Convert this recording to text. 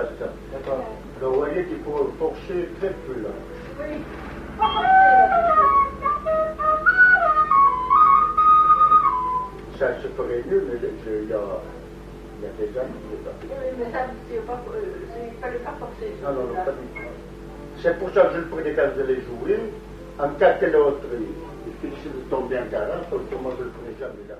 D'accord. Alors, vous voyez qu'il faut forcer très peu là. Oui. Ça se ferait mieux, mais il y a, il y a des années qui pas. Oui, mais ça, c'est pas, euh, il fallait pas forcer. Non, non, non, pas du tout. C'est pour ça que je le prenais quand je l'ai joué. En cas que l'autre, il finissait de tomber en carence, autrement je le prenais jamais là.